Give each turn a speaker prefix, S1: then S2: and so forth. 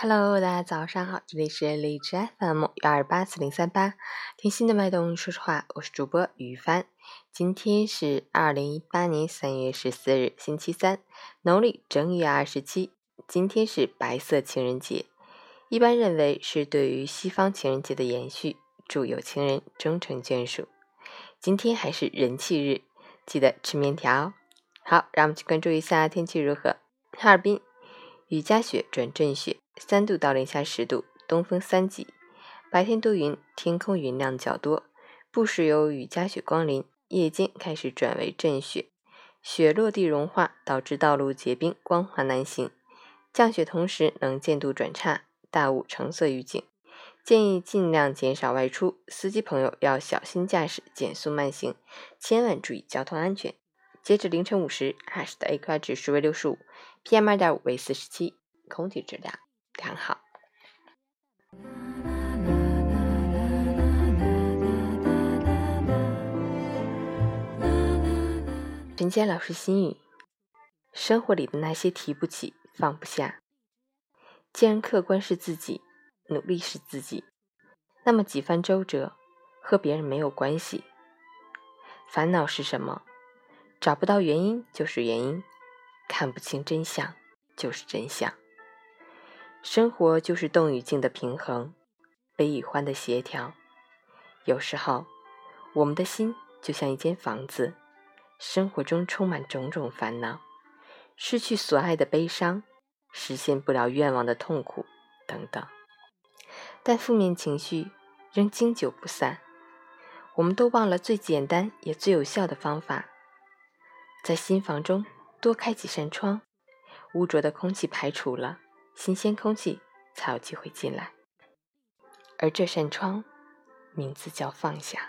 S1: Hello，大家早上好，这里是荔枝 FM 幺二八四零三八，听心的脉动，说实话，我是主播于帆。今天是二零一八年三月十四日，星期三，农历正月二十七。今天是白色情人节，一般认为是对于西方情人节的延续，祝有情人终成眷属。今天还是人气日，记得吃面条。好，让我们去关注一下天气如何。哈尔滨雨夹雪转阵雪，三度到零下十度，东风三级。白天多云，天空云量较多，不时有雨夹雪光临。夜间开始转为阵雪，雪落地融化，导致道路结冰，光滑难行。降雪同时能见度转差，大雾橙色预警，建议尽量减少外出。司机朋友要小心驾驶，减速慢行，千万注意交通安全。截止凌晨五时，哈市的 AQI 指数为六十五，PM 二点五为四十七，空气质量良好。陈坚老师心语：生活里的那些提不起、放不下，既然客观是自己，努力是自己，那么几番周折和别人没有关系。烦恼是什么？找不到原因就是原因，看不清真相就是真相。生活就是动与静的平衡，悲与欢的协调。有时候，我们的心就像一间房子，生活中充满种种烦恼，失去所爱的悲伤，实现不了愿望的痛苦等等。但负面情绪仍经久不散，我们都忘了最简单也最有效的方法。在新房中多开几扇窗，污浊的空气排除了，新鲜空气才有机会进来。而这扇窗，名字叫放下。